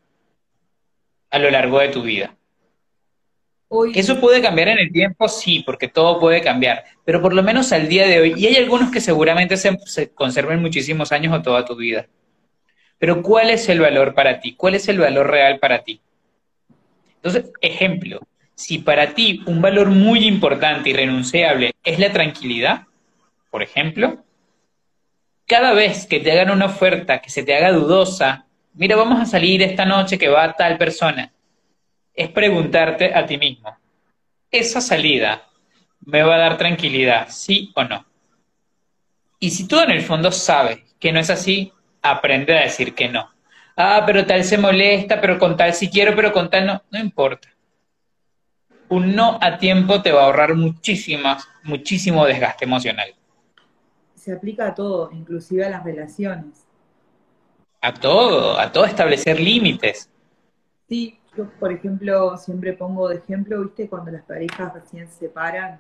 a lo largo de tu vida. ¿Eso puede cambiar en el tiempo? Sí, porque todo puede cambiar, pero por lo menos al día de hoy, y hay algunos que seguramente se, se, conserven muchísimos años o toda tu vida. Pero ¿cuál es el valor para ti? ¿Cuál es el valor real para ti? Entonces, ejemplo, si para ti un valor muy importante y renunciable es la tranquilidad, por ejemplo, cada vez que te hagan una oferta que se te haga dudosa, mira, vamos a salir esta noche que va tal persona, es preguntarte a ti mismo, ¿esa salida me va a dar tranquilidad, sí o no? Y si tú en el fondo sabes que no es así, aprende a decir que no. Ah, pero tal se molesta, pero con tal si quiero, pero con tal no, no importa. Un no a tiempo te va a ahorrar muchísimas, muchísimo desgaste emocional se aplica a todo, inclusive a las relaciones. A todo, a todo establecer límites. Sí, yo por ejemplo siempre pongo de ejemplo, viste, cuando las parejas recién se separan,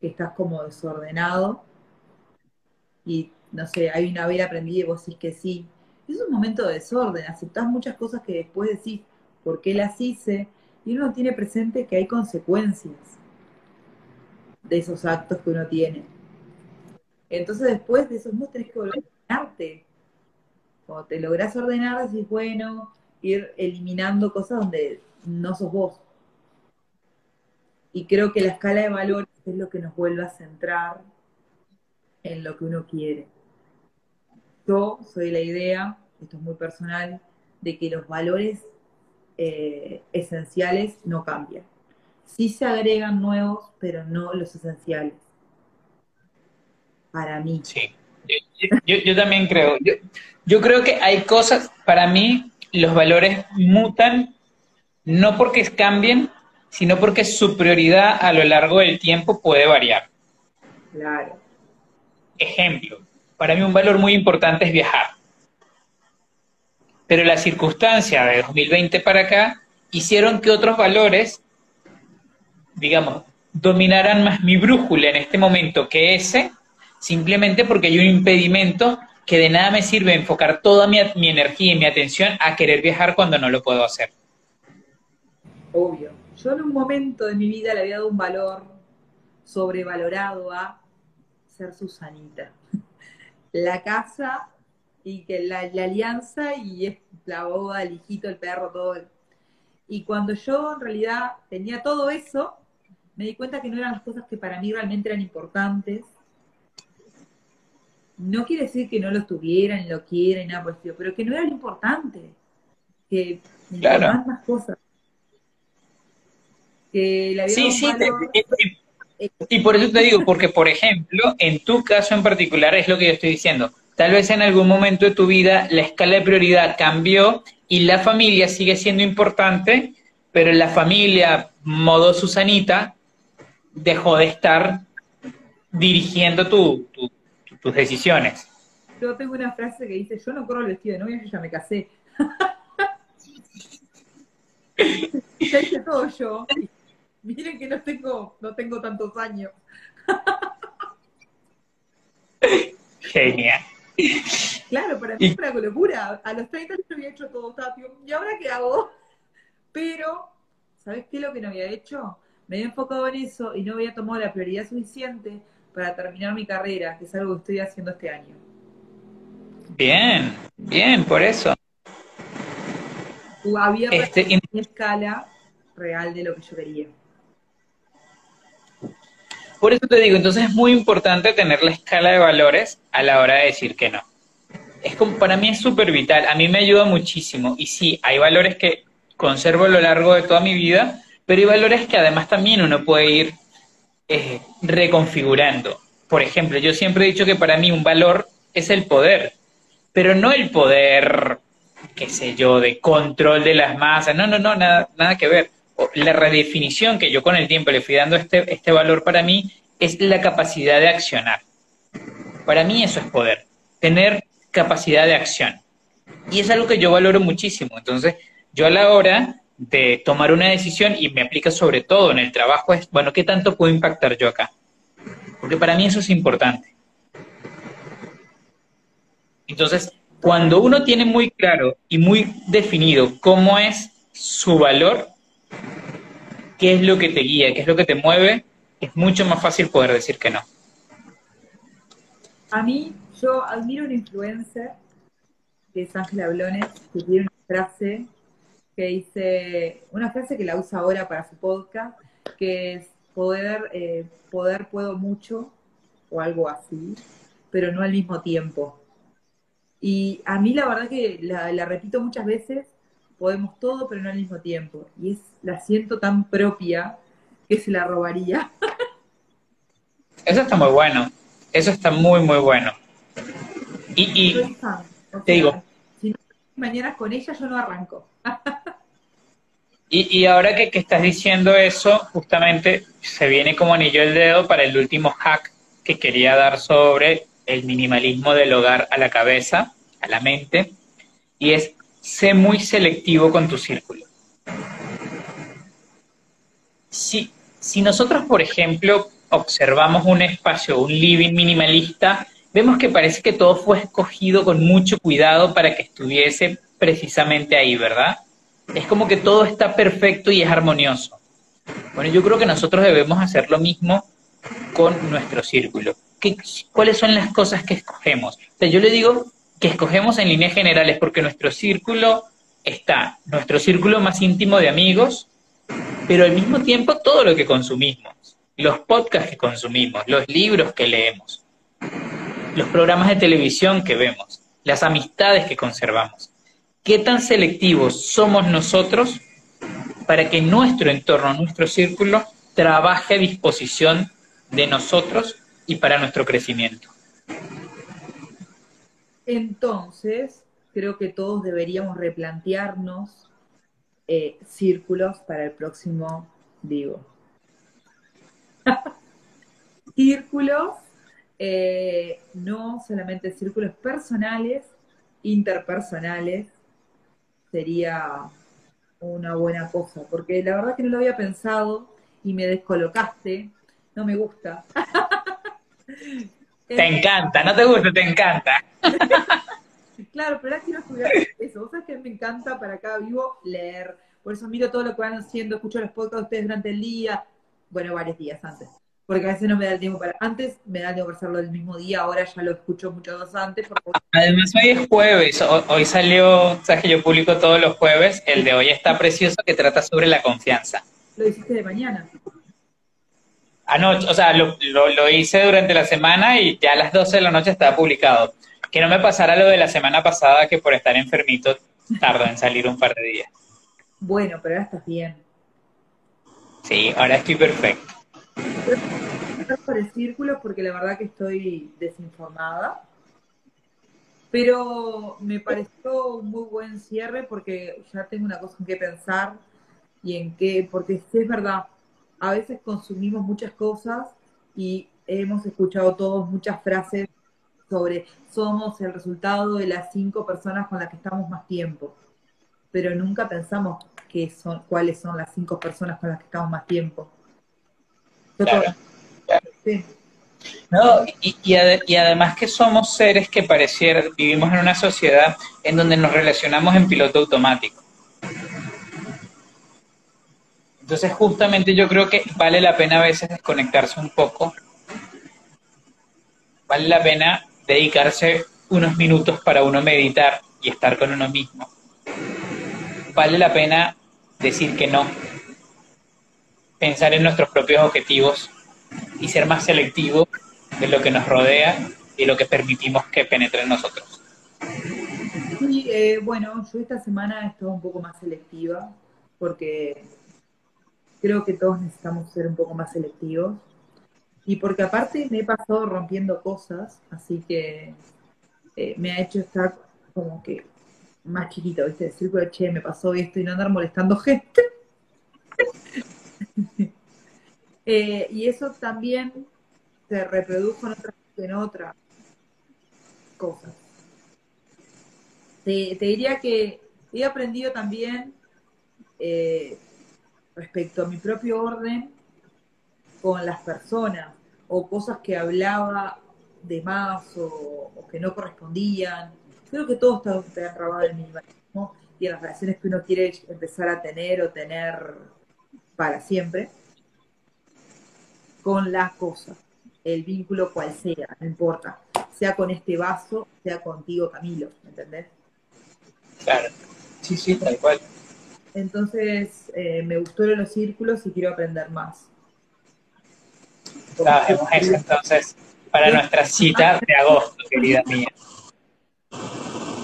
que estás como desordenado y no sé, hay una vela prendida y vos decís que sí. Es un momento de desorden, aceptás muchas cosas que después decís, ¿por qué las hice? Y uno tiene presente que hay consecuencias de esos actos que uno tiene. Entonces después de esos no tenés que volver a ordenarte. Cuando te lográs ordenar, decís, bueno, ir eliminando cosas donde no sos vos. Y creo que la escala de valores es lo que nos vuelve a centrar en lo que uno quiere. Yo soy la idea, esto es muy personal, de que los valores eh, esenciales no cambian. Sí se agregan nuevos, pero no los esenciales para mí. Sí, yo, también creo. Yo, creo que hay cosas, para mí, los valores mutan no porque cambien, sino porque su prioridad a lo largo del tiempo puede variar. Claro. Ejemplo, para mí un valor muy importante es viajar. Pero la circunstancia de 2020 para acá hicieron que otros valores, digamos, dominaran más mi brújula en este momento que ese, simplemente porque hay un impedimento que de nada me sirve enfocar toda mi, energía y mi atención a querer viajar cuando no lo puedo hacer. Obvio. Yo en un momento de mi vida le había dado un valor sobrevalorado a ser Susanita. La casa y que la, alianza y la boda, el hijito, el perro, todo. Y cuando yo en realidad tenía todo eso, me di cuenta que no eran las cosas que para mí realmente eran importantes no quiere decir que no lo tuvieran, lo quieran, nada por el pero que no era lo importante, que claro. más cosas. Que la sí, sí, Y por eso te digo, porque por ejemplo, en tu caso en particular es lo que yo estoy diciendo. Tal vez en algún momento de tu vida la escala de prioridad cambió y la familia sigue siendo importante, pero la familia, modo Susanita, dejó de estar dirigiendo tus decisiones. Yo tengo una frase que dice, yo no corro el vestido de novia, yo ya me casé. ya hice todo yo. Miren que no tengo, no tengo tantos años. Genial. Claro, para mí fue una locura. A los 30 yo había hecho todo, ¿y ahora qué hago? Pero, ¿sabes qué es lo que no había hecho? Me había enfocado en eso y no había tomado la prioridad suficiente para terminar mi carrera, que es algo que estoy haciendo este año. Bien, bien, por eso. Había este, una escala real de lo que yo quería. Por eso te digo, entonces es muy importante tener la escala de valores a la hora de decir que no. Es como, para mí es súper vital, a mí me ayuda muchísimo. Y sí, hay valores que conservo a lo largo de toda mi vida, pero hay valores que además también uno puede ir reconfigurando. Por ejemplo, yo siempre he dicho que para mí un valor es el poder, pero no el poder, qué sé yo, de control de las masas, no, no, no, nada, nada que ver la redefinición que yo con el tiempo le fui dando este, este valor para mí es la capacidad de accionar. Para mí eso es poder, tener capacidad de acción. Y es algo que yo valoro muchísimo. Entonces, yo a la hora de tomar una decisión, y me aplica sobre todo en el trabajo, es, bueno, ¿qué tanto puedo impactar yo acá? Porque para mí eso es importante. Entonces, cuando uno tiene muy claro y muy definido cómo es su valor, qué es lo que te guía, qué es lo que te mueve, es mucho más fácil poder decir que no. A mí, yo admiro una influencer, que es Ángela que tiene una frase que dice, una frase que la usa ahora para su podcast, que es poder, eh, poder puedo mucho, o algo así, pero no al mismo tiempo. Y a mí la verdad que la repito muchas veces podemos todo, pero no al mismo tiempo. Y es, la siento tan propia que se la robaría. Eso está muy bueno. Eso está muy, muy bueno. Y, y te digo. Si no mañana con ella, yo no arranco. y, ahora que, que estás diciendo eso, justamente se viene como anillo el dedo para el último hack que quería dar sobre el minimalismo del hogar a la cabeza, a la mente, y es sé muy selectivo con tu círculo. Si, si nosotros, por ejemplo, observamos un espacio, un living minimalista, vemos que parece que todo fue escogido con mucho cuidado para que estuviese precisamente ahí, ¿verdad? Es como que todo está perfecto y es armonioso. Bueno, yo creo que nosotros debemos hacer lo mismo con nuestro círculo. ¿Qué, ¿Cuáles son las cosas que escogemos? Yo le digo que escogemos en líneas generales porque nuestro círculo está, nuestro círculo más íntimo de amigos, pero al mismo tiempo todo lo que consumimos, los podcasts que consumimos, los libros que leemos, los programas de televisión que vemos, las amistades que conservamos. ¿Qué tan selectivos somos nosotros para que nuestro entorno, nuestro círculo, trabaje a disposición de nosotros y para nuestro crecimiento? Entonces, creo que todos deberíamos replantearnos eh, círculos para el próximo digo. círculos, eh, no solamente círculos personales, interpersonales, sería una buena cosa, porque la verdad que no lo había pensado y me descolocaste, no me gusta. Te encanta, no te gusta, te encanta. claro, pero ahora quiero estudiar eso. Vos sabés que me encanta para acá vivo leer. Por eso miro todo lo que van haciendo, escucho los podcasts de ustedes durante el día. Bueno, varios días antes. Porque a veces no me da el tiempo para. Antes me da el tiempo para hacerlo el mismo día, ahora ya lo escucho muchos días antes. Además, hoy es jueves. Hoy salió, sabes que yo publico todos los jueves. El de hoy está precioso que trata sobre la confianza. Lo hiciste de mañana. Anoche, o sea, lo, lo, hice durante la semana y ya a las 12 de la noche estaba publicado. Que no me pasara lo de la semana pasada, que por estar enfermito tardó en salir un par de días. Bueno, pero ahora estás bien. Sí, ahora estoy perfecto. Por el círculo porque la verdad que estoy desinformada. Pero me pareció un muy buen cierre porque ya tengo una cosa en qué pensar y en qué, porque es verdad, a veces consumimos muchas cosas y hemos escuchado todos muchas frases sobre somos el resultado de las cinco personas con las que estamos más tiempo, pero nunca pensamos qué son, cuáles son las cinco personas con las que estamos más tiempo. No, y, y, además que somos seres que pareciera, vivimos en una sociedad en donde nos relacionamos en piloto automático. Entonces justamente yo creo que vale la pena a veces desconectarse un poco. Vale la pena dedicarse unos minutos para uno meditar y estar con uno mismo. Vale la pena decir que no, pensar en nuestros propios objetivos y ser más selectivo de lo que nos rodea y lo que permitimos que penetre en nosotros. Sí, eh, bueno, yo esta semana he estado un poco más selectiva porque creo que todos necesitamos ser un poco más selectivos y porque aparte me he pasado rompiendo cosas, así que eh, me ha hecho estar como que más chiquito, ¿viste? Decir, che, me pasó esto y no andar molestando gente. Eh, y eso también se reprodujo en otras en otra cosas. Te, diría que he aprendido también eh, respecto a mi propio orden con las personas o cosas que hablaba de más o, que no correspondían. Creo que todo está enrabado en el minimalismo y en las relaciones que uno quiere empezar a tener o tener para siempre con la cosa, el vínculo cual sea, no importa, sea con este vaso, sea contigo, Camilo, ¿me entendés? Claro, sí, sí, tal cual. Entonces, eh, me gustó los círculos y quiero aprender más. Hacemos eso entonces para nuestra cita de agosto, querida mía.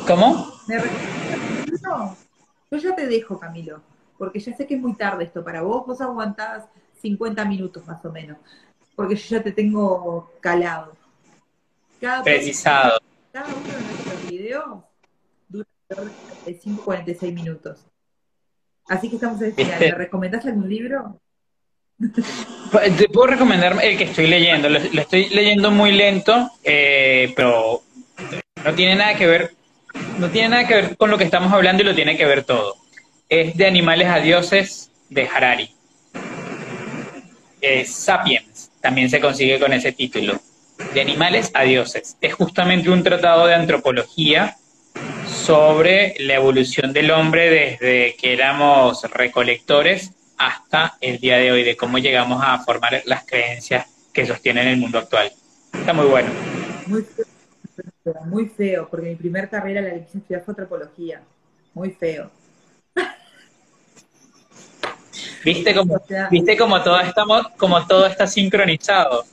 ¿Cómo? No, yo ya te dejo, Camilo, porque ya sé que es muy tarde esto para vos. Vos aguantás 50 minutos más o menos, porque yo ya te tengo calado. Cada Precisado. Cada uno de nuestros videos dura 45, 46 minutos. Así que estamos en el final. ¿Me recomendás algún libro? Te puedo recomendar el que estoy leyendo. Lo, estoy leyendo muy lento, eh, pero no tiene nada que ver, no tiene nada que ver con lo que estamos hablando y lo tiene que ver todo. Es de Animales a Dioses de Harari. Sapiens también se consigue con ese título. De animales a dioses. Es justamente un tratado de antropología sobre la evolución del hombre desde que éramos recolectores hasta el día de hoy, de cómo llegamos a formar las creencias que sostienen el mundo actual. Está muy bueno. Muy feo, porque mi primer carrera la licencia fue antropología. Muy feo. ¿Viste cómo, ¿viste como todo, estamos, como todo está sincronizado?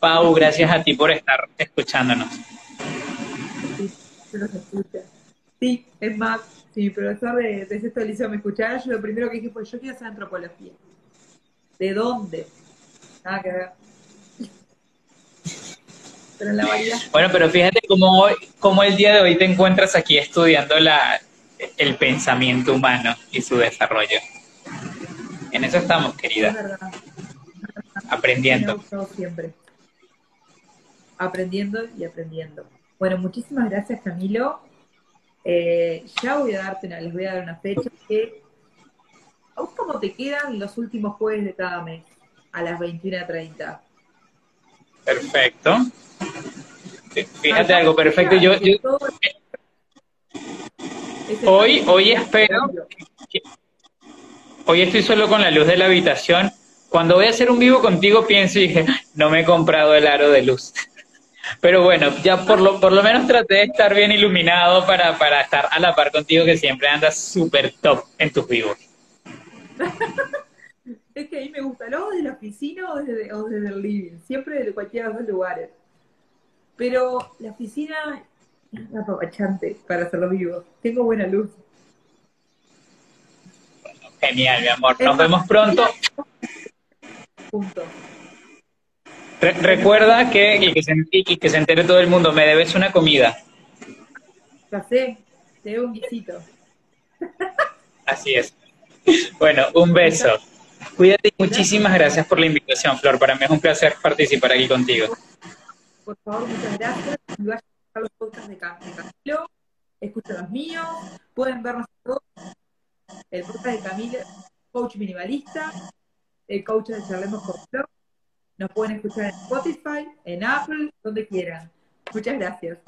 Pau, gracias a ti por estar escuchándonos. Sí, es más, si mi profesor de, de sexto liceo me escuchara, yo lo primero que dije fue, yo quiero hacer antropología. ¿De dónde? Nada que ver. Pero en la variedad. Bueno, pero fíjate cómo, hoy, cómo el día de hoy te encuentras aquí estudiando la, el pensamiento humano y su desarrollo. En eso estamos, querida. Aprendiendo. siempre. Aprendiendo y aprendiendo. Bueno, muchísimas gracias, Camilo. Eh, ya voy a darte una, les voy a dar una fecha que. ¿A vos cómo te quedan los últimos jueves de cada mes? A las 21.30. Perfecto. Fíjate algo, perfecto. Yo, hoy, hoy espero hoy estoy solo con la luz de la habitación. Cuando voy a hacer un vivo contigo pienso y dije, no me he comprado el aro de luz. Pero bueno, ya por lo, por lo menos traté de estar bien iluminado para, para estar a la par contigo que siempre andas súper top en tus vivos. es que a mí me gusta, luego desde la oficina o desde, o desde el living, siempre desde cualquiera de los lugares. Pero la oficina es apapachante para hacerlo vivo. Tengo buena luz. Genial, mi amor. Nos vemos pronto. juntos. recuerda que y, que se, y que se entere todo el mundo, me debes una comida. Ya sé, te debo un guisito. Así es. Bueno, un beso. Cuídate y muchísimas gracias por la invitación, Flor. Para mí es un placer participar aquí contigo. Por favor, muchas gracias. Y vayan a los podcasts de Camilo, escuchen los míos, pueden vernos todos. El podcast de Camilo, coach minimalista, el coach de Charlemos con Flor. Nos pueden escuchar en Spotify, en Apple, donde quieran. Muchas gracias.